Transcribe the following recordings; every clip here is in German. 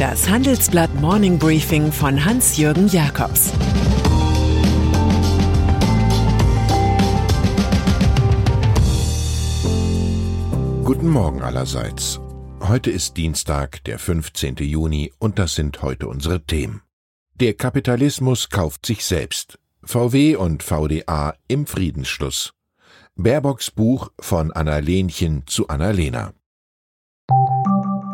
Das Handelsblatt Morning Briefing von Hans-Jürgen Jakobs Guten Morgen allerseits. Heute ist Dienstag, der 15. Juni, und das sind heute unsere Themen. Der Kapitalismus kauft sich selbst. VW und VDA im Friedensschluss. Baerbocks Buch von Anna Lenchen zu Anna Lena.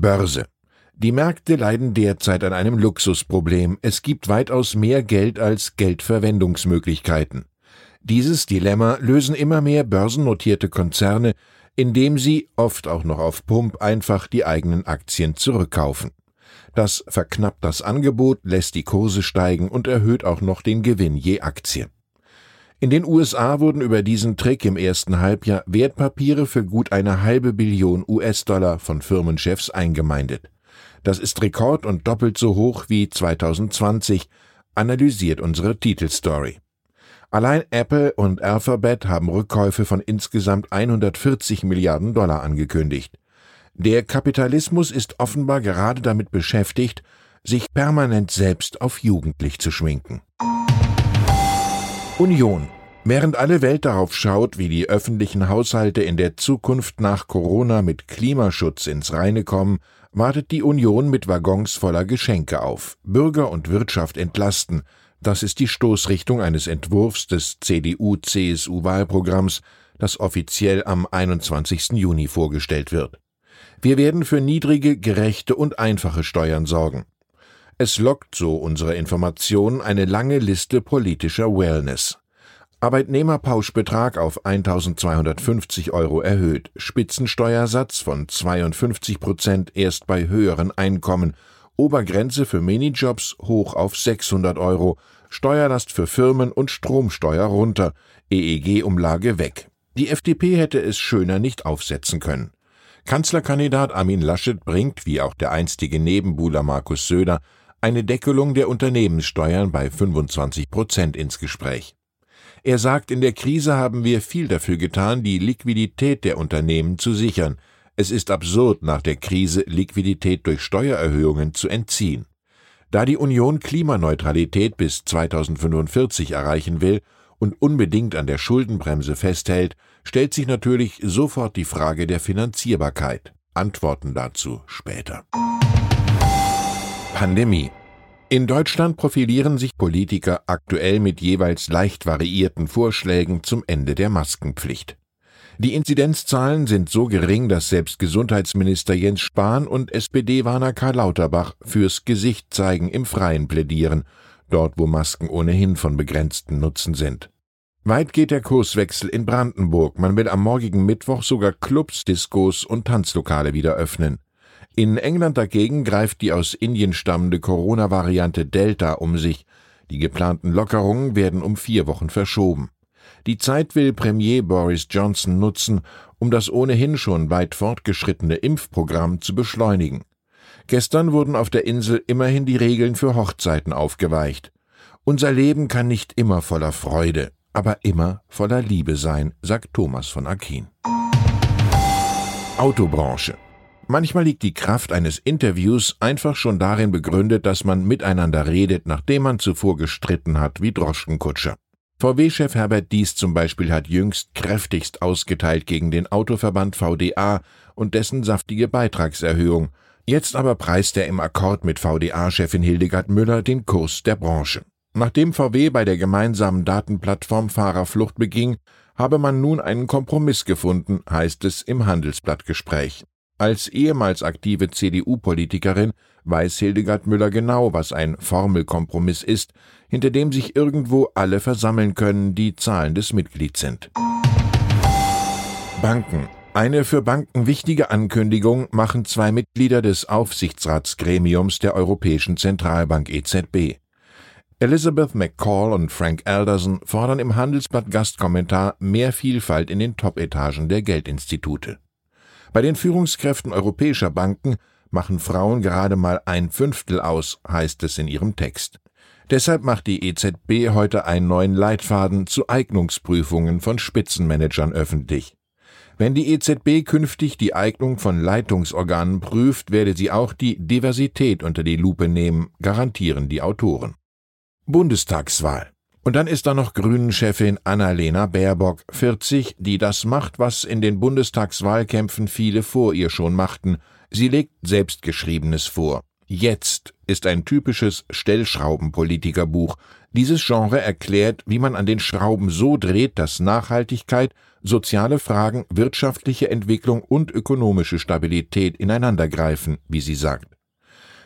Börse. Die Märkte leiden derzeit an einem Luxusproblem. Es gibt weitaus mehr Geld als Geldverwendungsmöglichkeiten. Dieses Dilemma lösen immer mehr börsennotierte Konzerne, indem sie, oft auch noch auf Pump, einfach die eigenen Aktien zurückkaufen. Das verknappt das Angebot, lässt die Kurse steigen und erhöht auch noch den Gewinn je Aktie. In den USA wurden über diesen Trick im ersten Halbjahr Wertpapiere für gut eine halbe Billion US-Dollar von Firmenchefs eingemeindet. Das ist Rekord und doppelt so hoch wie 2020, analysiert unsere Titelstory. Allein Apple und Alphabet haben Rückkäufe von insgesamt 140 Milliarden Dollar angekündigt. Der Kapitalismus ist offenbar gerade damit beschäftigt, sich permanent selbst auf jugendlich zu schminken. Union. Während alle Welt darauf schaut, wie die öffentlichen Haushalte in der Zukunft nach Corona mit Klimaschutz ins Reine kommen, wartet die Union mit Waggons voller Geschenke auf. Bürger und Wirtschaft entlasten. Das ist die Stoßrichtung eines Entwurfs des CDU-CSU-Wahlprogramms, das offiziell am 21. Juni vorgestellt wird. Wir werden für niedrige, gerechte und einfache Steuern sorgen. Es lockt, so unsere Information, eine lange Liste politischer Wellness. Arbeitnehmerpauschbetrag auf 1250 Euro erhöht, Spitzensteuersatz von 52 Prozent erst bei höheren Einkommen, Obergrenze für Minijobs hoch auf 600 Euro, Steuerlast für Firmen und Stromsteuer runter, EEG-Umlage weg. Die FDP hätte es schöner nicht aufsetzen können. Kanzlerkandidat Armin Laschet bringt, wie auch der einstige Nebenbuhler Markus Söder, eine Deckelung der Unternehmenssteuern bei 25 Prozent ins Gespräch. Er sagt, in der Krise haben wir viel dafür getan, die Liquidität der Unternehmen zu sichern. Es ist absurd, nach der Krise Liquidität durch Steuererhöhungen zu entziehen. Da die Union Klimaneutralität bis 2045 erreichen will und unbedingt an der Schuldenbremse festhält, stellt sich natürlich sofort die Frage der Finanzierbarkeit. Antworten dazu später. Pandemie. In Deutschland profilieren sich Politiker aktuell mit jeweils leicht variierten Vorschlägen zum Ende der Maskenpflicht. Die Inzidenzzahlen sind so gering, dass selbst Gesundheitsminister Jens Spahn und SPD-Warner Karl Lauterbach fürs Gesicht zeigen im Freien plädieren, dort wo Masken ohnehin von begrenztem Nutzen sind. Weit geht der Kurswechsel in Brandenburg. Man will am morgigen Mittwoch sogar Clubs, Diskos und Tanzlokale wieder öffnen. In England dagegen greift die aus Indien stammende Corona-Variante Delta um sich. Die geplanten Lockerungen werden um vier Wochen verschoben. Die Zeit will Premier Boris Johnson nutzen, um das ohnehin schon weit fortgeschrittene Impfprogramm zu beschleunigen. Gestern wurden auf der Insel immerhin die Regeln für Hochzeiten aufgeweicht. Unser Leben kann nicht immer voller Freude, aber immer voller Liebe sein, sagt Thomas von Aquin. Autobranche. Manchmal liegt die Kraft eines Interviews einfach schon darin begründet, dass man miteinander redet, nachdem man zuvor gestritten hat wie Droschkenkutscher. VW-Chef Herbert Dies zum Beispiel hat jüngst kräftigst ausgeteilt gegen den Autoverband VDA und dessen saftige Beitragserhöhung. Jetzt aber preist er im Akkord mit VDA-Chefin Hildegard Müller den Kurs der Branche. Nachdem VW bei der gemeinsamen Datenplattform Fahrerflucht beging, habe man nun einen Kompromiss gefunden, heißt es im Handelsblattgespräch. Als ehemals aktive CDU-Politikerin weiß Hildegard Müller genau, was ein Formelkompromiss ist, hinter dem sich irgendwo alle versammeln können, die zahlendes Mitglied sind. Banken Eine für Banken wichtige Ankündigung machen zwei Mitglieder des Aufsichtsratsgremiums der Europäischen Zentralbank EZB. Elizabeth McCall und Frank Alderson fordern im Handelsblatt Gastkommentar mehr Vielfalt in den Top-Etagen der Geldinstitute. Bei den Führungskräften europäischer Banken machen Frauen gerade mal ein Fünftel aus, heißt es in ihrem Text. Deshalb macht die EZB heute einen neuen Leitfaden zu Eignungsprüfungen von Spitzenmanagern öffentlich. Wenn die EZB künftig die Eignung von Leitungsorganen prüft, werde sie auch die Diversität unter die Lupe nehmen, garantieren die Autoren. Bundestagswahl. Und dann ist da noch Grünen-Chefin Annalena Baerbock, 40, die das macht, was in den Bundestagswahlkämpfen viele vor ihr schon machten. Sie legt Selbstgeschriebenes vor. Jetzt ist ein typisches Stellschraubenpolitikerbuch. Dieses Genre erklärt, wie man an den Schrauben so dreht, dass Nachhaltigkeit, soziale Fragen, wirtschaftliche Entwicklung und ökonomische Stabilität ineinandergreifen, wie sie sagt.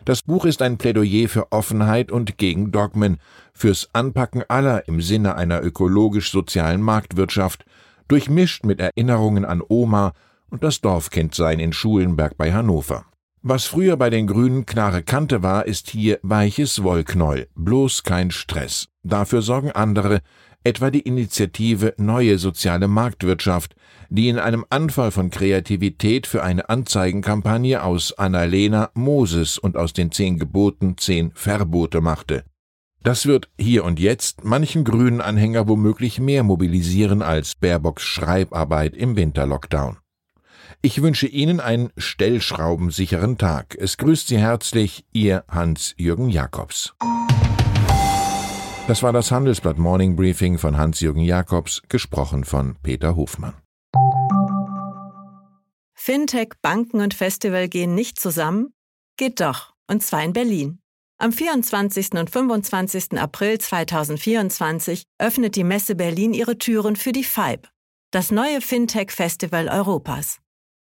Das Buch ist ein Plädoyer für Offenheit und gegen Dogmen, fürs Anpacken aller im Sinne einer ökologisch-sozialen Marktwirtschaft, durchmischt mit Erinnerungen an Oma und das Dorfkindsein in Schulenberg bei Hannover. Was früher bei den Grünen klare Kante war, ist hier weiches Wollknäuel, bloß kein Stress. Dafür sorgen andere, etwa die Initiative Neue soziale Marktwirtschaft, die in einem Anfall von Kreativität für eine Anzeigenkampagne aus Annalena Moses und aus den zehn Geboten zehn Verbote machte. Das wird hier und jetzt manchen grünen Anhänger womöglich mehr mobilisieren als Baerbocks Schreibarbeit im Winterlockdown. Ich wünsche Ihnen einen stellschraubensicheren Tag. Es grüßt Sie herzlich Ihr Hans-Jürgen Jakobs. Das war das Handelsblatt Morning Briefing von Hans-Jürgen Jakobs, gesprochen von Peter Hofmann. Fintech, Banken und Festival gehen nicht zusammen? Geht doch, und zwar in Berlin. Am 24. und 25. April 2024 öffnet die Messe Berlin ihre Türen für die FIBE, das neue Fintech-Festival Europas.